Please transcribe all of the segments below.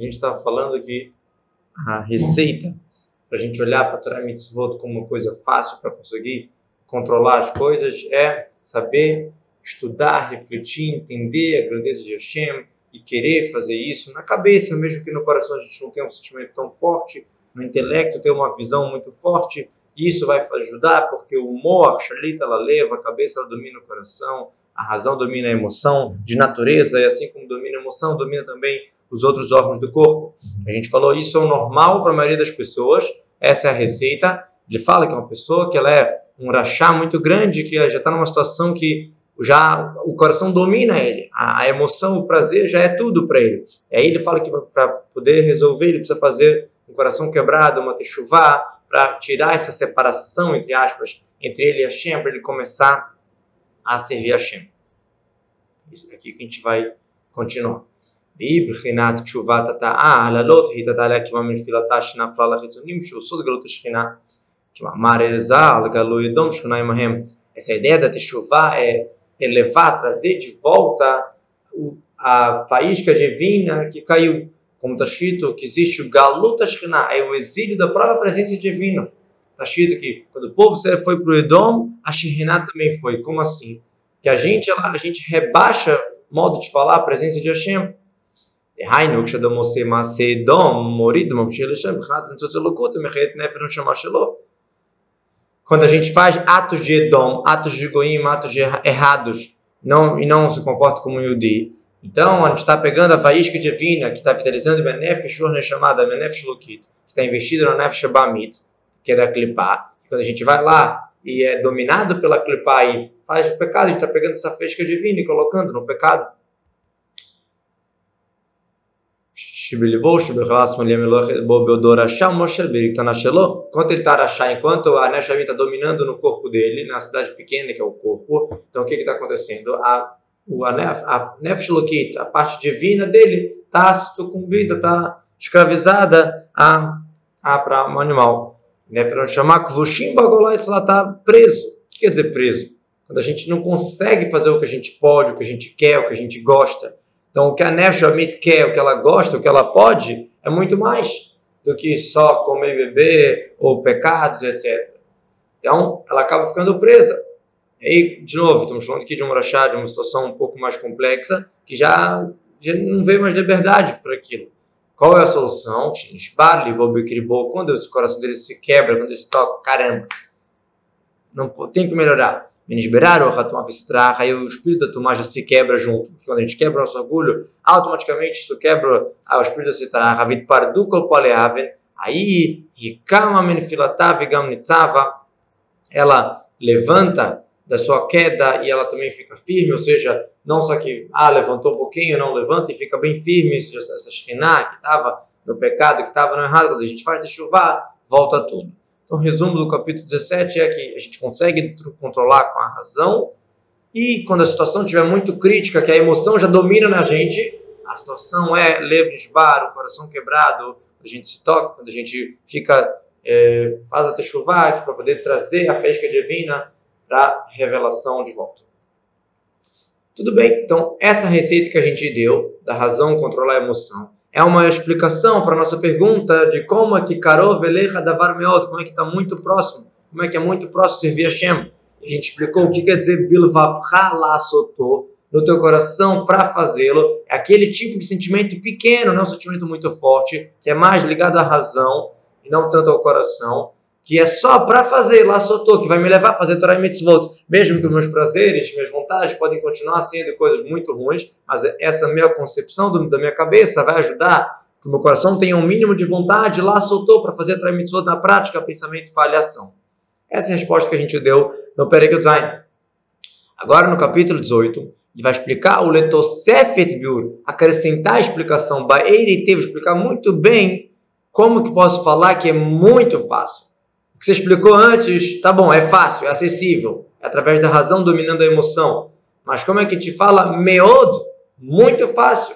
a gente estava falando que a receita para a gente olhar para a Torah Mitzvot como uma coisa fácil para conseguir controlar as coisas é saber estudar, refletir, entender a grandeza de Hashem e querer fazer isso na cabeça, mesmo que no coração a gente não tenha um sentimento tão forte, no intelecto ter uma visão muito forte, isso vai ajudar porque o humor, shalita, ela leva, a cabeça ela domina o coração, a razão domina a emoção de natureza e assim como domina a emoção, domina também os outros órgãos do corpo. A gente falou isso é o normal para a maioria das pessoas, essa é a receita. Ele fala que é uma pessoa que ela é um rachá muito grande, que já está numa situação que já o coração domina ele, a, a emoção, o prazer já é tudo para ele. E aí ele fala que para poder resolver ele precisa fazer um coração quebrado, uma techuvá, para tirar essa separação, entre aspas, entre ele e Hashem, para ele começar a servir Hashem. Isso aqui que a gente vai continuar. בבחינת תשובת התאה, הללות היא תתעלה כמה מנפילתה שנפלה לחיצונים שהוא סוד גלות השכינה. כמאמר אלז"ל, גלוי דום שכונה עמהם. Essa ideia da Teshuvah é elevar, trazer de volta a faísca divina que caiu. Como está escrito que existe o Galuta Shekhinah, é o exílio da própria presença divina. Está escrito que quando o povo foi para o Edom, a Shekhinah também foi. Como assim? Que a gente, a gente rebaixa, modo de falar, a presença de Hashem. דהיינו, כשאדם עושה מעשה דום, מוריד וממשיך לשם, מבחינת ניצוץ אלוקות, ומחיה את נפש הנשמה שלו. Quando a gente faz atos de Edom, atos de Goim, atos de errados, não, e não se comporta como um Yudi, então a gente está pegando a faísca divina que está vitalizando o Nefesh Urne chamada Nefesh Lokit, que está investido na Nefesh Bamit, que é da Klipá. Quando a gente vai lá e é dominado pela Klipá e faz o pecado, a gente está pegando essa faísca divina e colocando no pecado. Enquanto ele está rachá, enquanto a Neshavim está dominando no corpo dele, na cidade pequena que é o corpo, então o que está acontecendo? A, o, a, a Nefesh Lokit, a parte divina dele, está sucumbida, está escravizada a, a, para um animal. Nefesh Shamak Vushim Bagolaitz, ela está preso. O que quer dizer preso? Quando a gente não consegue fazer o que a gente pode, o que a gente quer, o que a gente gosta. Então, o que a Nefesh quer, o que ela gosta, o que ela pode, é muito mais do que só comer e beber, ou pecados, etc. Então, ela acaba ficando presa. E aí, de novo, estamos falando aqui de um rachá, de uma situação um pouco mais complexa, que já, já não vê mais liberdade para aquilo. Qual é a solução? Quando o coração dele se quebra, quando ele se toca, caramba, não, tem que melhorar. Menisberar o o espírito da Tumah já se quebra junto. Quando a gente quebra o nosso orgulho, automaticamente isso quebra o espírito da Sitrach, Havit Pardukal Poleaven, aí Hikama Menfilatav Gam Nitzava, ela levanta da sua queda e ela também fica firme, ou seja, não só que ah, levantou um pouquinho, não levanta e fica bem firme, ou seja, essa Shekhinah que estava no pecado, que estava no errado, quando a gente faz de chuva, volta tudo. Então, o resumo do capítulo 17 é que a gente consegue controlar com a razão e quando a situação estiver muito crítica, que a emoção já domina na gente, a situação é leve esbar, o coração quebrado, a gente se toca, quando a gente fica, é, faz a techuvá para poder trazer a fresca divina para revelação de volta. Tudo bem, então essa receita que a gente deu, da razão controlar a emoção, é uma explicação para a nossa pergunta de como é que Karov Elecha Davar Meot, como é que está muito próximo, como é que é muito próximo servir a Shem. A gente explicou o que quer dizer Bilvavcha Lassotô, no teu coração para fazê-lo. É aquele tipo de sentimento pequeno, não é um sentimento muito forte, que é mais ligado à razão e não tanto ao coração que é só para fazer lá soltou, que vai me levar a fazer Torah e Mitzvot. Mesmo que meus prazeres, minhas vontades podem continuar sendo coisas muito ruins, mas essa minha concepção do, da minha cabeça vai ajudar que o meu coração tenha um mínimo de vontade, lá soltou para fazer Torah e Mitzvot na prática, pensamento, falhação. Essa é a resposta que a gente deu no Perek Design. Agora no capítulo 18, ele vai explicar o Letosefet Biur, acrescentar a explicação, Baeiri teve explicar muito bem como que posso falar que é muito fácil que você explicou antes, tá bom, é fácil, é acessível, é através da razão dominando a emoção. Mas como é que te fala meod? Muito fácil.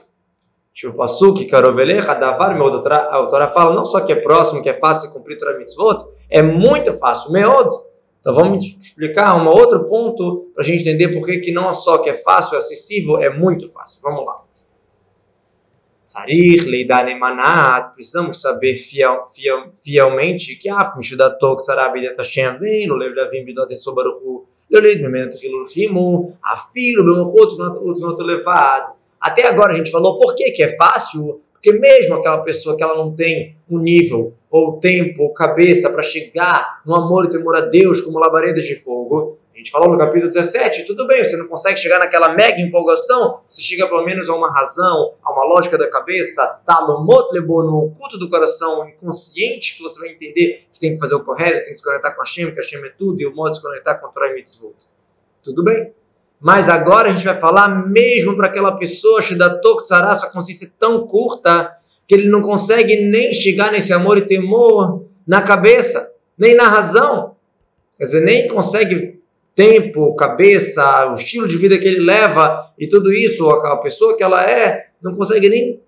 Tipo, Pasuk, Karovelecha, Davar, meod. A autora fala não só que é próximo, que é fácil cumprir Torah Mitzvot, é muito fácil, meod. Então vamos explicar um outro ponto para a gente entender por que não é só que é fácil, é acessível, é muito fácil. Vamos lá. Sarir leidar emanat, precisamos saber fiel, fiel, fielmente que af mishudatok sarabidet Hashem vem, lo lev davim bidotem sobaruchu, lo leid memento hilul rimu, afilo bemochot not levado. Até agora a gente falou por que, que é fácil, porque mesmo aquela pessoa que ela não tem um nível, ou tempo, ou cabeça para chegar no amor e temor a Deus como labaredas de fogo, a gente falou no capítulo 17, tudo bem, você não consegue chegar naquela mega empolgação, você chega pelo menos a uma razão, a uma lógica da cabeça, tá no culto do coração inconsciente, que você vai entender que tem que fazer o correto, tem que se conectar com a Hashem, que a Hashem é tudo, e o modo de se conectar com a Torah e Mitzvot. Tudo bem. Mas agora a gente vai falar mesmo para aquela pessoa, Shidatok Tzara, sua consciência tão curta, que ele não consegue nem chegar nesse amor e temor na cabeça, nem na razão. Quer dizer, nem consegue tempo, cabeça, o estilo de vida que ele leva e tudo isso, a pessoa que ela é, não consegue nem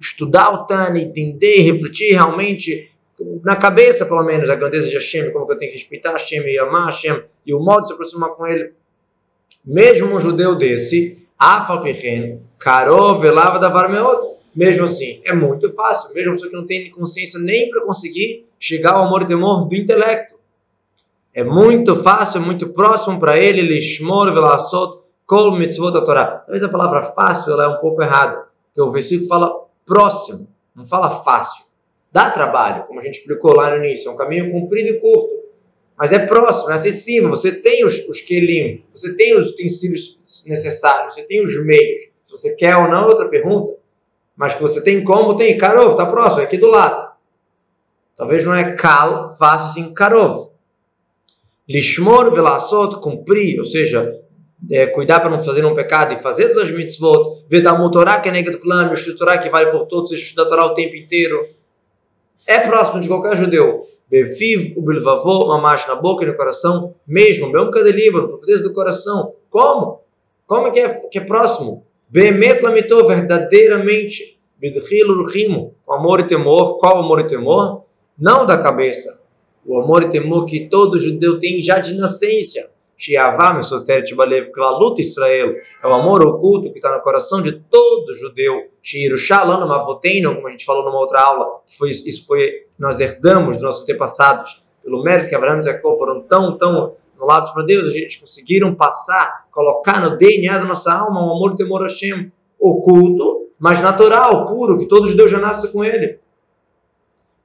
estudar o Tânia, entender, refletir realmente na cabeça, pelo menos, a grandeza de Hashem, como que eu tenho que respeitar Hashem e amar Hashem e o modo de se aproximar com ele. Mesmo um judeu desse, Afalpichen, Karov, Velava, Davar Meot. Mesmo assim, é muito fácil, mesmo pessoa que não tem consciência nem para conseguir chegar ao amor e temor do intelecto. É muito fácil, é muito próximo para ele, lishmor velasot kol mitzvot. Talvez a palavra fácil ela é um pouco errada, porque o versículo fala próximo, não fala fácil. Dá trabalho, como a gente explicou lá no início, é um caminho comprido e curto, mas é próximo, é acessível. Você tem os, os kelim, você tem os utensílios necessários, você tem os meios. Se você quer ou não, é outra pergunta. Mas que você tem como, tem. Karov, está próximo, é aqui do lado. Talvez não é cal, fácil assim, Karov. Lishmor velasot, cumprir, ou seja, é, cuidar para não fazer um pecado e fazer todas as mitzvot, Vedamut Torah que é nega do clã, Torah que vale por todos, estudar Torah o tempo inteiro. É próximo de qualquer judeu. Beviv, o bilvavô, mamash na boca e no coração, mesmo, mesmo cadeliba, profeteza do coração. Como? Como é que é, que é próximo? Bemet lamitou, verdadeiramente. Bidchilo rimo, amor e temor. Qual amor e temor? Não da cabeça, o amor e temor que todo judeu tem já de nascença. Shiavá, Mesoteret Balev, Klalut Israel, é o amor oculto que está no coração de todo judeu. Shirushalano Mavoteino, como a gente falou numa outra aula, foi, isso foi nós herdamos dos nossos antepassados, pelo mérito que Abraão e Jacó foram tão, tão anulados para Deus, a gente conseguiram passar, colocar no DNA da nossa alma um amor e temor a Hashem oculto, mas natural, puro, que todo judeu já nasce com ele.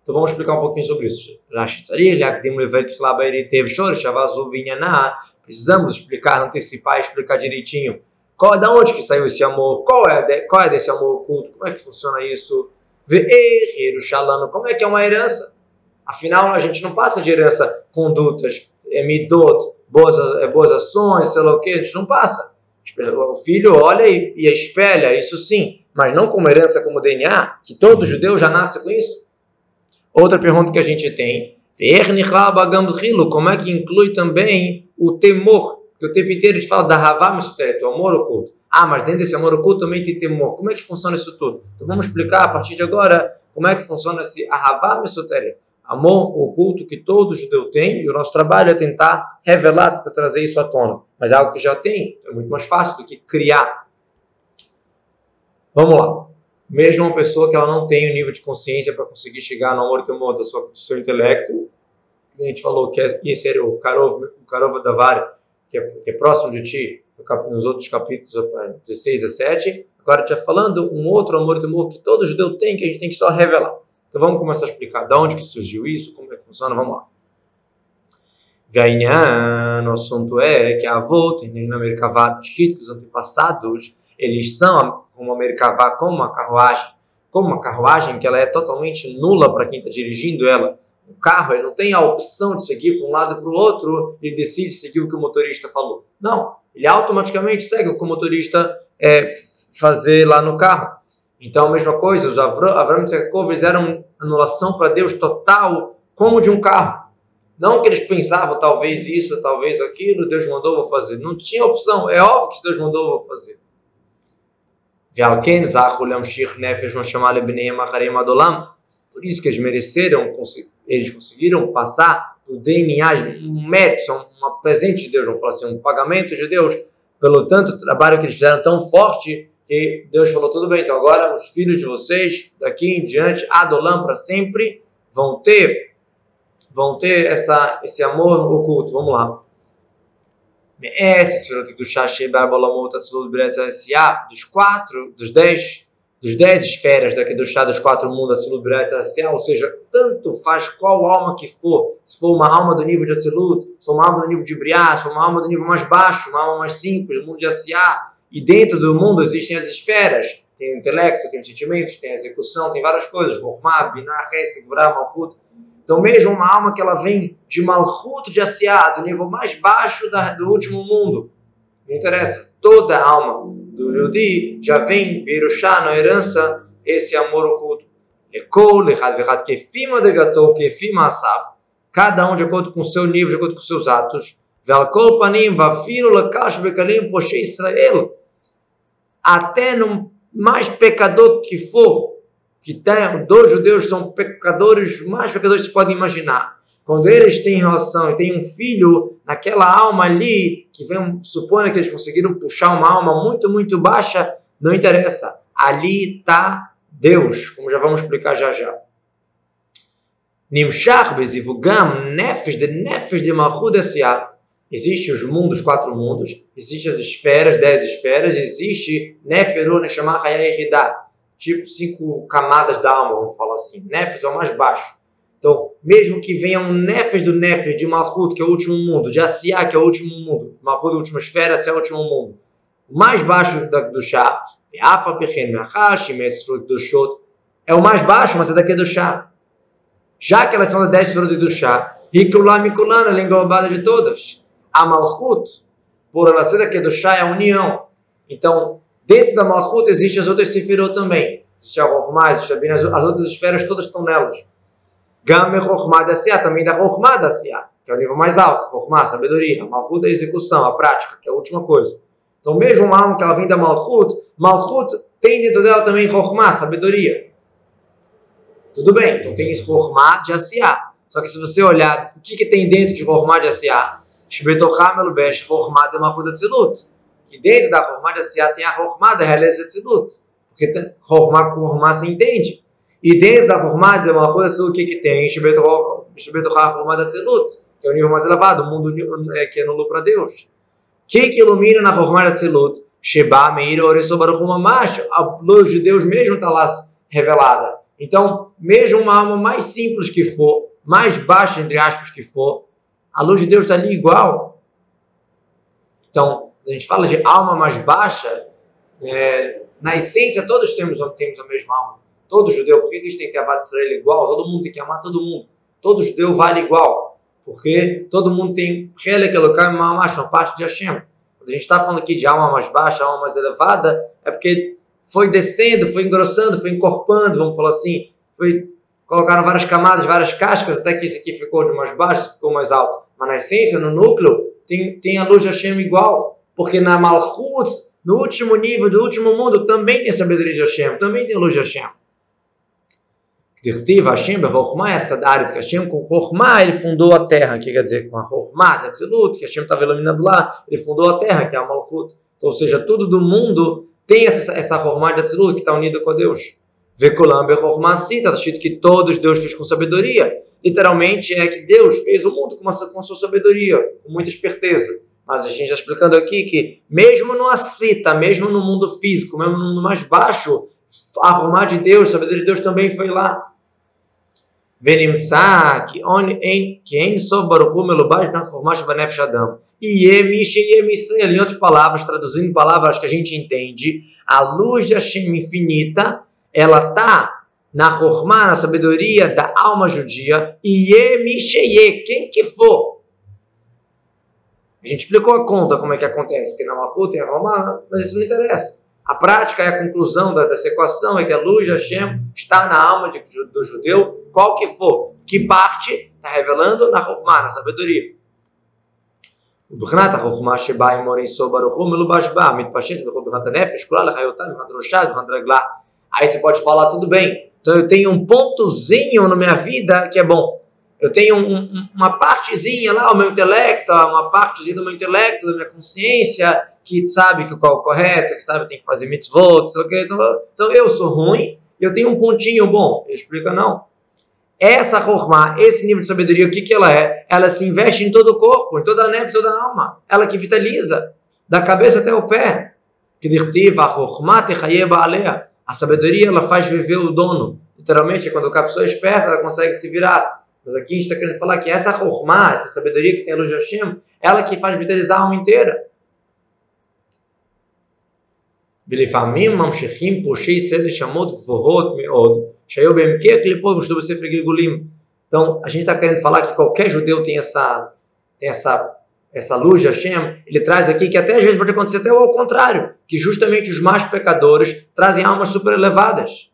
Então vamos explicar um pouquinho sobre isso. Precisamos explicar, antecipar, explicar direitinho. Qual, da onde que saiu esse amor? Qual é, de, qual é desse amor oculto? Como é que funciona isso? Como é que é uma herança? Afinal, a gente não passa de herança condutas, emidot, boas, é, boas ações, sei lá o que, a gente não passa. O filho olha e, e espelha, isso sim, mas não como herança, como DNA, que todo judeu já nasce com isso. Outra pergunta que a gente tem, como é que inclui também o temor? Que o tempo inteiro a gente fala da Havá o amor oculto. Ah, mas dentro desse amor oculto também tem temor. Como é que funciona isso tudo? Então vamos explicar a partir de agora como é que funciona esse Ahavá Mesuteret. Amor oculto que todo judeu tem, e o nosso trabalho é tentar revelar, tentar trazer isso à tona. Mas é algo que já tem, é muito mais fácil do que criar. Vamos lá mesmo uma pessoa que ela não tem o nível de consciência para conseguir chegar no amor e temor do seu, intelecto, a gente falou que é, esse era o Karov, o Karov Davari, que é, que é próximo de ti, nos outros capítulos 16 a 7. Agora já falando um outro amor temor que todo judeu tem, que a gente tem que só revelar. Então vamos começar a explicar de onde que surgiu isso, como é que funciona, vamos lá. Gainhan, o assunto é que a avó tem na Merkavá, que os antepassados, eles são como a Merkavá, como uma carruagem, como uma carruagem que ela é totalmente nula para quem está dirigindo ela. O carro ele não tem a opção de seguir para um lado e para o outro, ele decide seguir o que o motorista falou. Não, ele automaticamente segue o que o motorista é, fazer lá no carro. Então a mesma coisa, os Avram e fizeram anulação para Deus total, como de um carro. Não que eles pensavam, talvez isso, talvez aquilo, Deus mandou, vou fazer. Não tinha opção. É óbvio que se Deus mandou, vou fazer. Por isso que eles mereceram, eles conseguiram passar o DNA, um mérito, um presente de Deus, vamos falar assim, um pagamento de Deus, pelo tanto trabalho que eles fizeram tão forte, que Deus falou, tudo bem, então agora os filhos de vocês, daqui em diante, Adolam para sempre, vão ter, vão ter essa, esse amor oculto. Vamos lá. Dos quatro, dos dez, dos dez esferas daqui do chá dos quatro mundos ou seja, tanto faz qual alma que for, se for uma alma do nível de Asilut, se for uma alma do nível de Briá, se for uma alma do nível mais baixo, uma alma mais simples, mundo de Asiá, e dentro do mundo existem as esferas. Tem o intelecto, tem os sentimentos, tem a execução, tem várias coisas. Gormá, Binah, Hesed, Gurá, Malchut. Então, mesmo uma alma que ela vem de Malchut de Asiá, do nível mais baixo da, do último mundo, não interessa. Toda alma do Yudi já vem, Birushá, na herança, esse amor oculto. Cada um de acordo com o seu nível, de acordo com os seus atos. Até no mais pecador que for, que tem, dois judeus são pecadores, mais pecadores que se podem imaginar. Quando eles têm relação e têm um filho, naquela alma ali, que vem, suponha que eles conseguiram puxar uma alma muito, muito baixa, não interessa. Ali está Deus, como já vamos explicar já já. Nimshach bezivugam nefesh de nefesh de malchut Existem os mundos, quatro mundos, existem as esferas, dez esferas, existe Neferu, Neshama, Hayah tipo cinco camadas da alma, vamos falar assim. Nefes é o mais baixo. Então, mesmo que venha um Nefes do Nefes de Malchut, que é o último mundo, de Asiá, que é o último mundo, Malchut é a última esfera, Asiá é o último mundo. O mais baixo do chá, Afa, Pechen, Mechash, do Shot, é o mais baixo, mas é daqui do chá. Já que elas são das dez esferas do chá, Hikulam Mikulana, ela é englobada de todas a Malchut, por ela ser aqui do Shá, é a união. Então, dentro da Malchut existem as outras Sefirot também. Existe a Rohmah, existe a Bina, as outras esferas todas estão nelas. Gamer Rohmah da Siá, também da Rohmah da Siá, que é o nível mais alto. Rohmah, sabedoria. Malchut é a execução, a prática, que é a última coisa. Então, mesmo uma alma que ela vem da Malchut, Malchut tem dentro dela também Rohmah, sabedoria. Tudo bem, então tem esse Rohmah de Asiá. Só que se você olhar o que, que tem dentro de Rohmah de Asiá, Shbetocham Elubesh Chormá de Malchut Atzilut. Que dentro da Chormá de Asiá tem a Chormá da realeza de Atzilut. Porque Chormá com Chormá se entende. E dentro da Chormá de Malchut Atzilut, o que, que tem? Shbetocham Chormá de Atzilut. Que é o nível mais elevado, o mundo é, que é para Deus. O que, que ilumina na Chormá de Atzilut? Sheba Meir Oresobaruchuma Macho. A luz de Deus mesmo está lá revelada. Então, mesmo uma alma mais simples que for, mais baixa, entre aspas, que for, a luz de Deus está ali igual. Então, a gente fala de alma mais baixa, é, na essência todos temos, temos a mesma alma. Todo judeu, por que a gente tem que ter Israel igual? Todo mundo tem que amar todo mundo. Todo judeu vale igual. Porque todo mundo tem uma parte de Hashem. Quando a gente está falando aqui de alma mais baixa, alma mais elevada, é porque foi descendo, foi engrossando, foi encorpando, vamos falar assim, foi colocaram várias camadas, várias cascas, até que esse aqui ficou de mais baixo, ficou mais alto. Mas na essência, no núcleo, tem, tem a luz de Hashem igual. Porque na Malchut, no último nível do último mundo, também tem sabedoria de Hashem, também tem luz de Hashem. Dirtiv Hashem Bechokhmah, essa área que Hashem com Chokhmah, ele fundou a terra, que quer dizer com a Chokhmah de Atzilut, que Hashem estava iluminando lá, ele fundou a terra, que é a Malchut. Então, ou seja, tudo do mundo tem essa, essa de Atzilut que está unida com Deus. Vekolam Bechokhmah está escrito que todos Deus fez com sabedoria literalmente é que Deus fez o mundo com, uma, com a sua sabedoria, com muita esperteza. Mas a gente está explicando aqui que, mesmo numa cita, mesmo no mundo físico, mesmo no mundo mais baixo, arrumar de Deus, sabedoria de Deus também foi lá. E em outras palavras, traduzindo palavras que a gente entende, a luz de Hashem infinita, ela está na Hormá, na sabedoria da alma judia, e quem que for, A gente explicou a conta, como é que acontece, que na Mahut tem a Romá, mas isso não interessa. A prática é a conclusão da, dessa equação, é que a luz de Hashem está na alma de, do judeu, qual que for. Que parte está revelando na Chokhmah, na sabedoria. ובחינת החוכמה שבה עם מורי סוף ברוך הוא מלובש בה, מתפשט בכל בחינת הנפש, כולה לחיותה, מבחינת ראשה, מבחינת רגלה. Aí você pode falar, tudo bem, então eu tenho um pontozinho na minha vida que é bom. eu tenho um, uma partezinha lá, o meu intelecto, uma partezinha do meu intelecto, da minha consciência, que sabe que qual é o correto, que sabe que tem que fazer mitzvot, então, então eu sou ruim, eu tenho um pontinho bom. Ele explica, não. Essa Rohma, esse nível de sabedoria, o que, que ela é? Ela se investe em todo o corpo, em toda a neve, toda a alma. Ela que vitaliza, da cabeça até o pé. A sabedoria, ela faz viver o dono. Literalmente, quando a pessoa é esperta, ela consegue se virar. Mas aqui a gente está querendo falar que essa Rohma, essa sabedoria que tem a luz de Hashem, ela que faz vitalizar a alma inteira. ולפעמים ממשיכים פושעי סדר שמות גבוהות מאוד, שהיו בהם כקליפות ושתו בספר גלגולים. Então, a gente está querendo falar que qualquer judeu tem essa, tem essa, essa luz de Hashem. Ele traz aqui que até às vezes pode acontecer até ao contrário, que justamente os mais pecadores trazem almas super elevadas.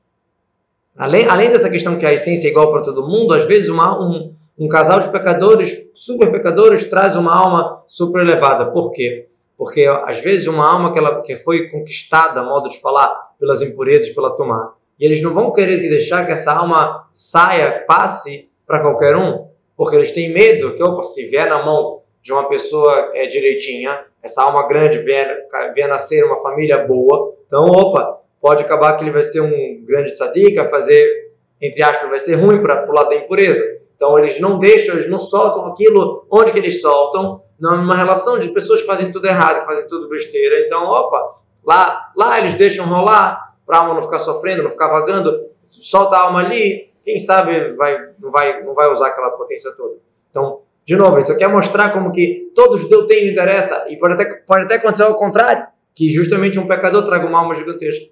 Além, além dessa questão que a essência é igual para todo mundo, às vezes uma, um, um casal de pecadores, super pecadores, traz uma alma super elevada. Por quê? Porque às vezes uma alma que, ela, que foi conquistada, modo de falar, pelas impurezas, pela tomar, e eles não vão querer deixar que essa alma saia, passe para qualquer um, porque eles têm medo que, opa, se vier na mão de uma pessoa é, direitinha, essa alma grande vier, vier nascer uma família boa, então, opa, pode acabar que ele vai ser um grande tzadik, fazer, entre aspas, vai ser ruim para o lado da impureza. Então eles não deixam, eles não soltam aquilo onde que eles soltam, numa relação de pessoas que fazem tudo errado, que fazem tudo besteira. Então, opa, lá, lá eles deixam rolar para a alma não ficar sofrendo, não ficar vagando, solta a alma ali, quem sabe vai, não, vai, não vai usar aquela potência toda. Então, de novo, isso aqui é mostrar como que todo judeu tem interessa, e pode até, pode até acontecer ao contrário, que justamente um pecador traga uma alma gigantesca.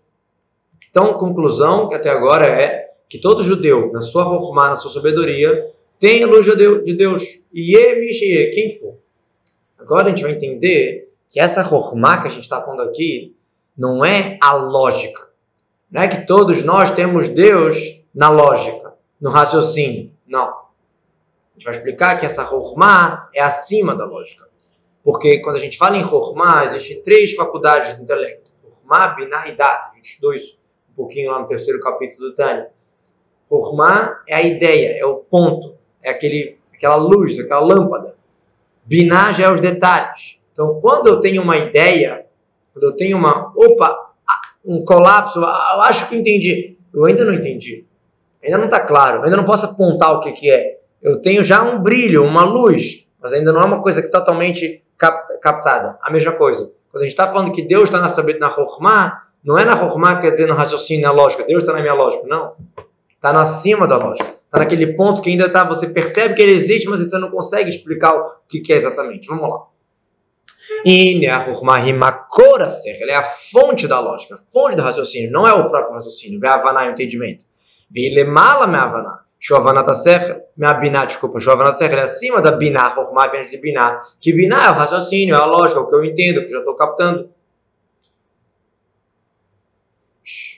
Então, conclusão que até agora é que todo judeu, na sua rohma, na sua sabedoria, tem a luz de Deus. E quem for. Agora a gente vai entender que essa rohma que a gente está falando aqui não é a lógica. Não é que todos nós temos Deus na lógica, no raciocínio. Não. A gente vai explicar que essa rohma é acima da lógica. Porque quando a gente fala em rohma, existem três faculdades do intelecto. Rohma, Binah e Dat. A gente estudou isso um pouquinho lá no terceiro capítulo do Tânia. Formar é a ideia, é o ponto, é aquele, aquela luz, aquela lâmpada. Binar já é os detalhes. Então, quando eu tenho uma ideia, quando eu tenho uma, opa, um colapso, eu acho que entendi. Eu ainda não entendi. Ainda não está claro. Ainda não posso apontar o que, que é. Eu tenho já um brilho, uma luz, mas ainda não é uma coisa que totalmente captada. A mesma coisa. Quando a gente está falando que Deus está na sabedoria, na Rokhmah, não é na Rokhmah, quer dizer no raciocínio, na lógica. Deus está na minha lógica. Não. Está acima da lógica. Está naquele ponto que ainda está, você percebe que ele existe, mas você não consegue explicar o que, que é exatamente. Vamos lá. E ela é a fonte da lógica, a fonte do raciocínio, não é o próprio raciocínio. Vê Havaná, o entendimento. Vê mala me Havaná. Shovana Tasser, minha Biná, desculpa, Shovana Tasser é acima da Biná, Rokhmah vem de Biná. Que Biná é o raciocínio, é a lógica, é o que eu entendo, que eu já estou captando.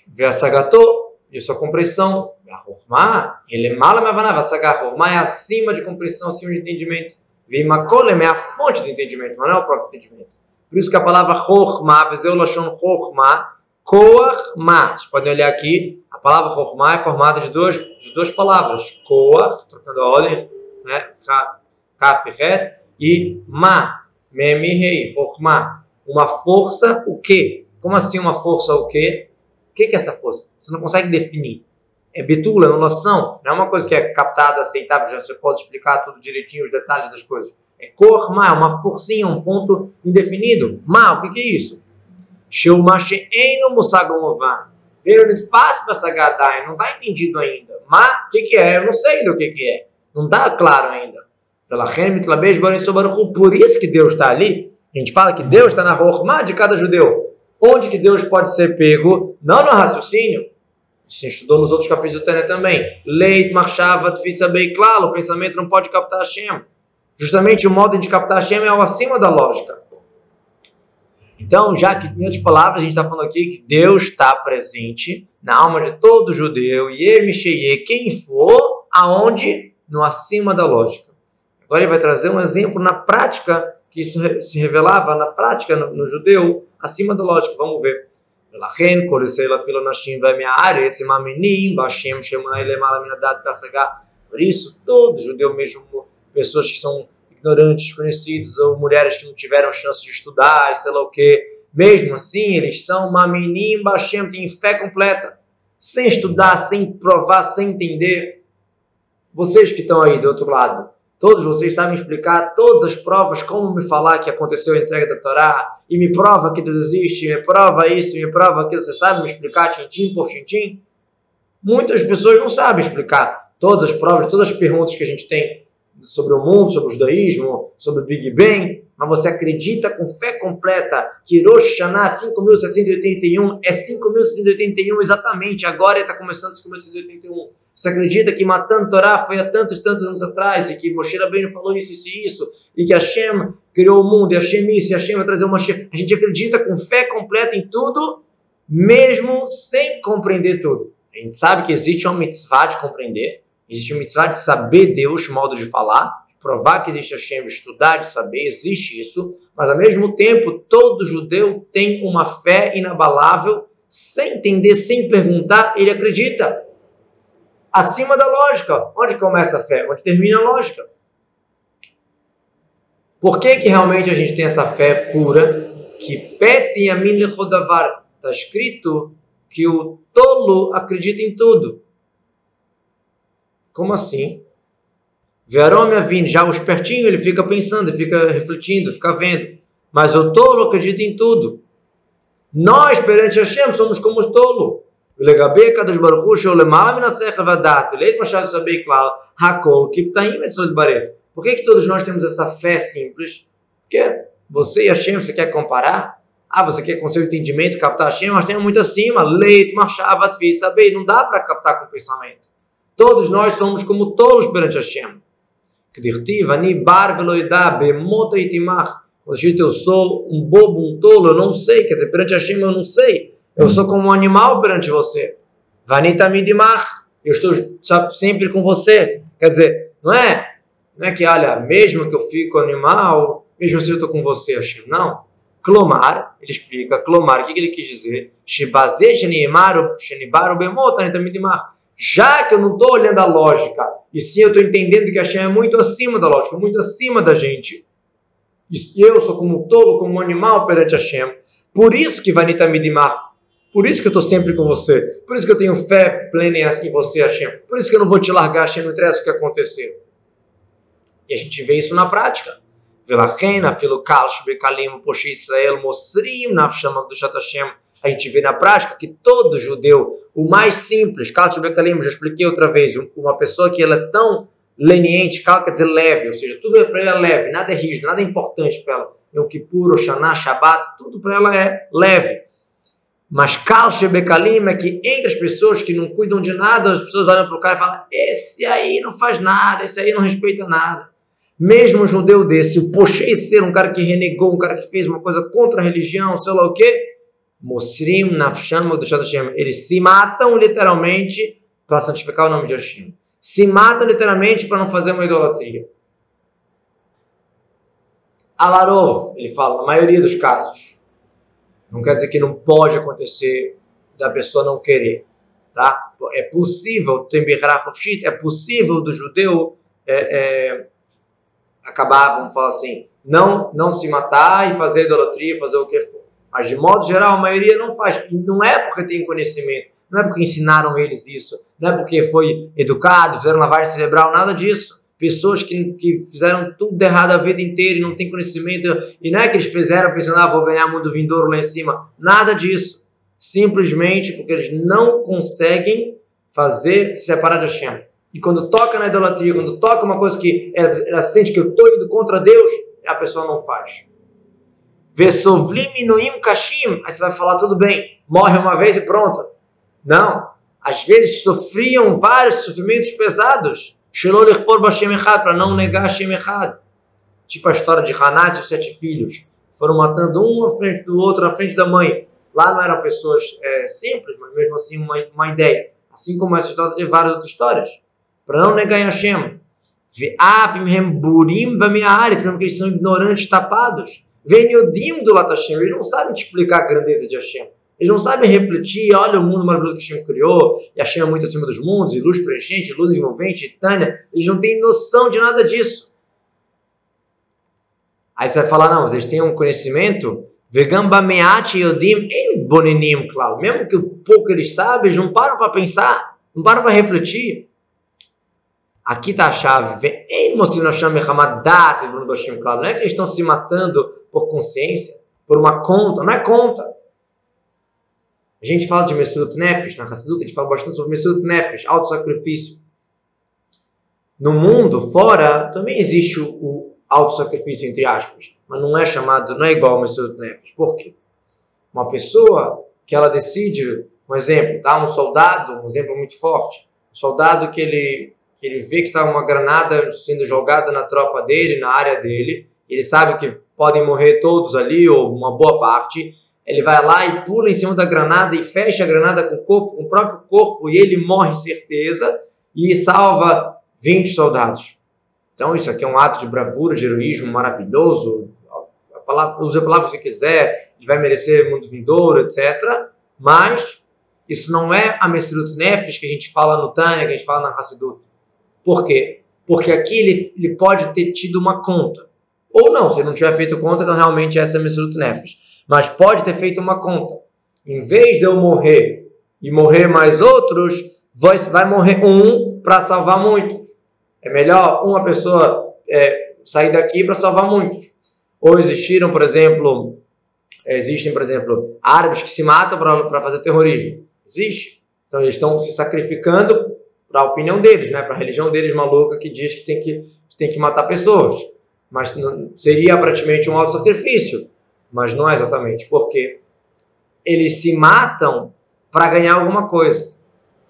Vê a Sagatô, isso é a compreensão. A Rokhmah, ele é mala a Sagar, Rokhmah é acima de compreensão, acima de entendimento. Vimakolem é a fonte do entendimento, mas não é o próprio entendimento. Por isso que a palavra Chokhmah, Vezeu Lashon Koach Ma. Vocês podem olhar aqui, a palavra Chokhmah é formada de duas, de duas palavras. Koach, trocando a ordem, né? Kaf et, e Ma, Mem Rei, Chokhmah. Uma força, o quê? Como assim uma força, o quê? O que é essa força? Você não consegue definir. É bitula, anulação. Não é uma coisa que é captada, aceitável, já você pode explicar tudo direitinho, os detalhes das coisas. É cor má, uma forcinha, um ponto indefinido. Má, o que, é isso? Sheumasheeno musagomovan. Veio no espaço para Sagadai, não está entendido ainda. Má, o que, que é? Eu não sei do que, que é. Não está claro ainda. Por isso que Deus está ali. A gente fala que Deus está na Rohma de cada judeu. Onde que Deus pode ser pego? Não no raciocínio, se estudou nos outros capítulos do Tânia também. Leit, marchava, tfisa bem claro, o pensamento não pode captar Hashem. Justamente o modo de captar Hashem é o acima da lógica. Então, já que, em outras palavras, a gente está falando aqui que Deus está presente na alma de todo judeu, e quem for, aonde? No acima da lógica. Agora ele vai trazer um exemplo na prática, que isso se revelava na prática no, no judeu, acima da lógica. Vamos ver. ולכן כל ישראל אפילו נשים ומהארץ הם מאמינים בהשם שאמונה למעלה מן הדת והשגה Por isso, todo judeu, mesmo pessoas que são ignorantes, desconhecidos, ou mulheres que não tiveram chance de estudar, sei lá o que, mesmo assim, eles são uma menina Hashem, têm fé completa, sem estudar, sem provar, sem entender. Vocês que estão aí do outro lado, todos vocês sabem explicar todas as provas, como me falar que aconteceu a entrega da Torá, e me prova que Deus existe, me prova isso, me prova aquilo, você sabe me explicar tintim por tintim? Muitas pessoas não sabem explicar todas as provas, todas as perguntas que a gente tem sobre o mundo, sobre o judaísmo, sobre o Big Bang, mas você acredita com fé completa que Rosh Hashanah 5781 é 5781 exatamente, agora está começando 5781. Você acredita que matando Torá foi há tantos, tantos anos atrás e que Moshe Rabbeinu falou isso, isso e isso, e que Hashem criou o mundo, e Hashem isso, e Hashem vai trazer o Moshe. A gente acredita com fé completa em tudo, mesmo sem compreender tudo. A gente sabe que existe uma mitzvah de compreender, existe uma mitzvah de saber Deus, modo de falar, provar que existe Hashem, estudar, de saber, existe isso, mas ao mesmo tempo todo judeu tem uma fé inabalável, sem entender, sem perguntar, ele acredita acima da lógica. Onde começa a fé? Onde termina a lógica. Por que, que realmente a gente tem essa fé pura? Que pete yamin lechodavar. Está escrito que o tolo acredita em tudo. Como assim? Verome vindo, já o espertinho ele fica pensando, ele fica refletindo, fica vendo. Mas o tolo acredita em tudo. Nós, perante Hashem, somos como os tolos. ולגבי הקדוש ברוך הוא שהוא למעלה מן השכל והדעת ולית משל saber כלל הכל כפתאים אצלו להתברך. Por que, que todos nós temos essa fé simples? Porque você e Hashem, você quer comparar? Ah, você quer com seu entendimento captar Hashem, mas tem muito acima. Leite, machava, fi, saber. Não dá para captar com o pensamento. Todos nós somos como tolos perante Hashem. Que dirtiv, ani bar veloidá, bemota itimach. Eu sou um bobo, um tolo, eu não sei. Quer dizer, perante Hashem eu não sei. Eu sou como um animal perante você. Vanita midimar. Eu estou sempre com você. Quer dizer, não é, não é que, olha, mesmo que eu fico animal, mesmo assim eu estou com você, Hashem. Não. Clomar, ele explica, clomar, o que, que ele quis dizer? Já que eu não estou olhando a lógica, e sim eu estou entendendo que Hashem é muito acima da lógica, muito acima da gente. E eu sou como um tolo, como um animal perante Hashem. Por isso que Vanita Midimar por isso que eu estou sempre com você. Por isso que eu tenho fé plena em você, Hashem. Por isso que eu não vou te largar, Hashem, não interessa o que acontecer. E a gente vê isso na prática. A gente vê na prática que todo judeu, o mais simples, já expliquei outra vez, uma pessoa que ela é tão leniente, quer dizer leve, ou seja, tudo é para ela leve, nada é rígido, nada é importante para ela. Yom Kippur, Oshana, Shabbat, tudo para ela é leve. Mas Kalshe Bekalim é que entre as pessoas que não cuidam de nada, as pessoas olham para o cara e falam: esse aí não faz nada, esse aí não respeita nada. Mesmo um judeu desse, o Pochei ser um cara que renegou, um cara que fez uma coisa contra a religião, sei lá o quê, Mosrim Nafshan Hashem, eles se matam literalmente para santificar o nome de Hashem. Se matam literalmente para não fazer uma idolatria. Alarov, ele fala, na maioria dos casos, não quer dizer que não pode acontecer da pessoa não querer. Tá? É possível, é possível do judeu é, é, acabar, vamos falar assim, não, não se matar e fazer idolatria, fazer o que for. Mas de modo geral, a maioria não faz. Não é porque tem conhecimento, não é porque ensinaram eles isso, não é porque foi educado, fizeram lavagem cerebral, nada disso pessoas que, que fizeram tudo errado a vida inteira e não tem conhecimento, e não é que eles fizeram pensando, ah, vou ganhar mundo vindouro lá em cima. Nada disso. Simplesmente porque eles não conseguem fazer se separar de Hashem. E quando toca na idolatria, quando toca uma coisa que ela, ela sente que eu estou indo contra Deus, a pessoa não faz. Vesovlim noim kashim, aí você vai falar, tudo bem, morre uma vez e pronto. Não. Às vezes sofriam vários sofrimentos pesados para não negar Hashem Echad. Tipo a história de Haná e seus sete filhos. Foram matando um à frente do outro, à frente da mãe. Lá não eram pessoas é, simples, mas mesmo assim uma, uma ideia. Assim como essa história de várias outras histórias. Para não negar Hashem. Mesmo que eles são ignorantes, tapados. Veniodim do Latashem. Eles não sabem te explicar a grandeza de Hashem. Eles não sabem refletir, olha o mundo maravilhoso que Hashem criou, e Hashem é muito acima dos mundos, e luz preenchente, luz envolvente, Tânia. Eles não têm noção de nada disso. Aí você vai falar, não, vocês têm um conhecimento, vegamba meat yodim em boninim, claro. Mesmo que o pouco eles sabem, eles não param para pensar, não param para refletir. Aqui está a chave. Não é que eles estão se matando por consciência, por uma conta, não é conta. A gente fala de Messurut Nefesh, na Hassidut a gente fala bastante sobre Messurut Nefesh, auto-sacrifício. No mundo, fora, também existe o auto-sacrifício, entre aspas, mas não é chamado, não é igual ao Messurut Nefesh. Por quê? Uma pessoa que ela decide, um exemplo, tá? um soldado, um exemplo muito forte, um soldado que ele que ele vê que está uma granada sendo jogada na tropa dele, na área dele, ele sabe que podem morrer todos ali, ou uma boa parte, ele vai lá e pula em cima da granada e fecha a granada com o, corpo, com o próprio corpo e ele morre certeza e salva 20 soldados. Então isso aqui é um ato de bravura, de heroísmo maravilhoso. A palavra, use a palavra que você quiser, ele vai merecer muito vindouro, etc. Mas isso não é a Messirut Nefesh que a gente fala no Tânia, que a gente fala na Hassidut. Por quê? Porque aqui ele, ele pode ter tido uma conta. Ou não, se ele não tiver feito conta, então realmente essa é Messirut Nefesh. Mas pode ter feito uma conta. Em vez de eu morrer e morrer mais outros, vai, vai morrer um para salvar muitos. É melhor uma pessoa é, sair daqui para salvar muitos. Ou existiram, por exemplo, existem, por exemplo, árabes que se matam para fazer terrorismo. Existe. Então eles estão se sacrificando para a opinião deles, né? para a religião deles maluca que diz que tem que, que, tem que matar pessoas. Mas seria praticamente um auto-sacrifício. Mas não é exatamente. Porque eles se matam para ganhar alguma coisa.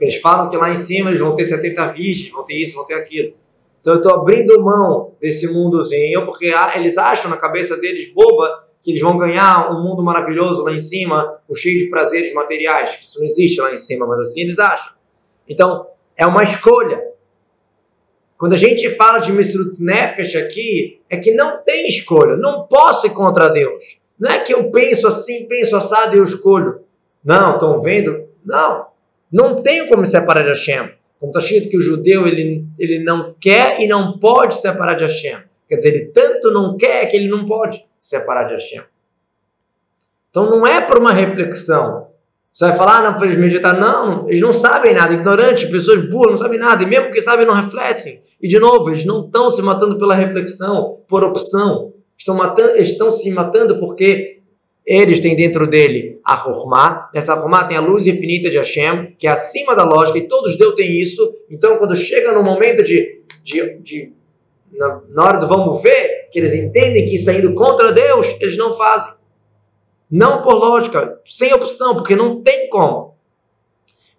Eles falam que lá em cima eles vão ter 70 virgens, vão ter isso, vão ter aquilo. Então eu estou abrindo mão desse mundozinho, porque eles acham na cabeça deles boba que eles vão ganhar um mundo maravilhoso lá em cima, cheio de prazeres materiais, que isso não existe lá em cima, mas assim eles acham. Então, é uma escolha. Quando a gente fala de Misrut Nefesh aqui, é que não tem escolha. Não posso ir contra Deus. Não é que eu penso assim, penso assado e eu escolho. Não, estão vendo? Não. Não tenho como me separar de Hashem. Como está escrito que o judeu ele, ele não quer e não pode separar de Hashem. Quer dizer, ele tanto não quer que ele não pode separar de Hashem. Então não é por uma reflexão. Você vai falar, ah, não, feliz meditar. Não, eles não sabem nada, ignorantes, pessoas burras, não sabem nada. E mesmo que sabem, não refletem. E de novo, eles não estão se matando pela reflexão, por opção. Estão, matando, estão se matando porque eles têm dentro dele a Hormá. Nessa Hormá tem a luz infinita de Hashem, que é acima da lógica, e todos Deus têm isso. Então, quando chega no momento de, de, de na, na hora do vamos ver, que eles entendem que isso está indo contra Deus, eles não fazem. Não por lógica, sem opção, porque não tem como.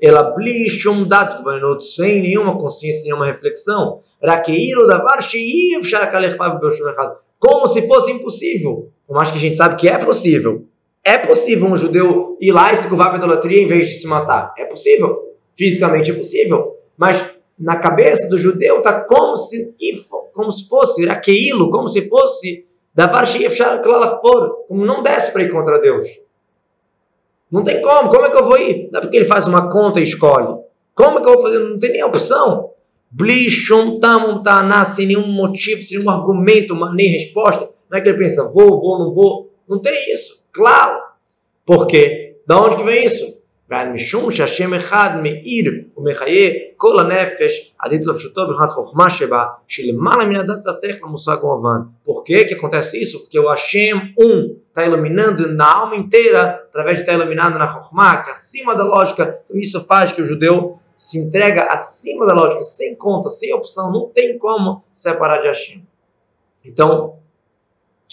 Ela bliche um dado sem nenhuma consciência, nenhuma reflexão. Raqueiro da Como se fosse impossível. Por mais que a gente sabe que é possível. É possível um judeu ir lá e se curvar para idolatria em vez de se matar. É possível. Fisicamente é possível. Mas na cabeça do judeu está como se, como se fosse raqueilo, como se fosse Davar she'efshar klal como não desce para ir contra Deus. Não tem como, como é que eu vou ir? Não é porque ele faz uma conta e escolhe. Como é que eu vou fazer? Não tem nem opção. Blishum tamum taná, sem nenhum motivo, sem nenhum argumento, nem resposta. Não é que ele pensa, vou, vou, não vou. Não tem isso. Claro. Por quê? Da onde que vem isso? משום שהשם אחד מאיר ומחיה כל הנפש עדית לפשוטו בבחינת חוכמה שבה שלמעלה מן הדת והשכל המושג כמובן. Por que que acontece isso? Porque o Hashem um está iluminando na alma inteira através de estar iluminado na Chokhmah, que é acima da lógica. Então isso faz que o judeu se entrega acima da lógica, sem conta, sem opção, não tem como separar de Hashem. Então,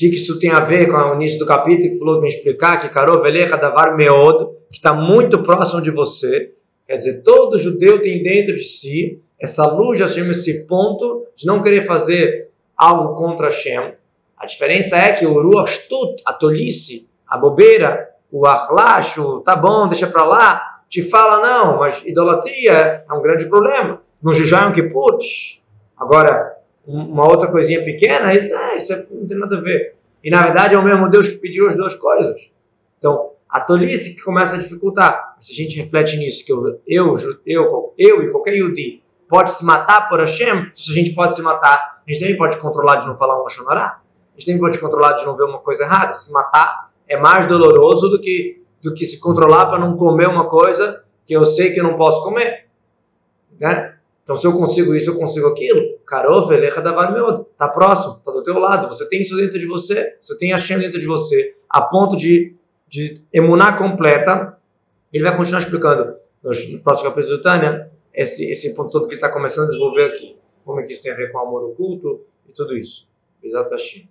o que isso tem a ver com o início do capítulo que falou que vem explicar que Karov Elecha Davar Meod, que está muito próximo de você. Quer dizer, todo judeu tem dentro de si essa luz de Hashem, esse ponto de não querer fazer algo contra Hashem. A diferença é que o Ruach Shtut, a tolice, a bobeira, o Achlash, o tá bom, deixa para lá, te fala, não, mas idolatria é um grande problema. No Jejum Kippur, agora, uma outra coisinha pequena, isso, é, isso é, não tem nada a ver. E na verdade é o mesmo Deus que pediu as duas coisas. Então, a tolice que começa a dificultar. Se a gente reflete nisso, que eu, eu, eu, eu e qualquer Yudi pode se matar por Hashem, se a gente pode se matar, a gente também pode controlar de não falar um Lashonará. A gente também pode controlar de não ver uma coisa errada. Se matar é mais doloroso do que, do que se controlar para não comer uma coisa que eu sei que eu não posso comer. Né? Então, se eu consigo isso, eu consigo aquilo. Karov, elecha davar meu. Está próximo, está do teu lado. Você tem isso dentro de você. Você tem Hashem dentro de você. A ponto de, de emunar completa. Ele vai continuar explicando nos, nos próximos capítulos do Tânia esse, esse ponto todo que ele está começando a desenvolver aqui. Como é que isso tem a ver com o amor oculto e tudo isso. Exato, Hashem.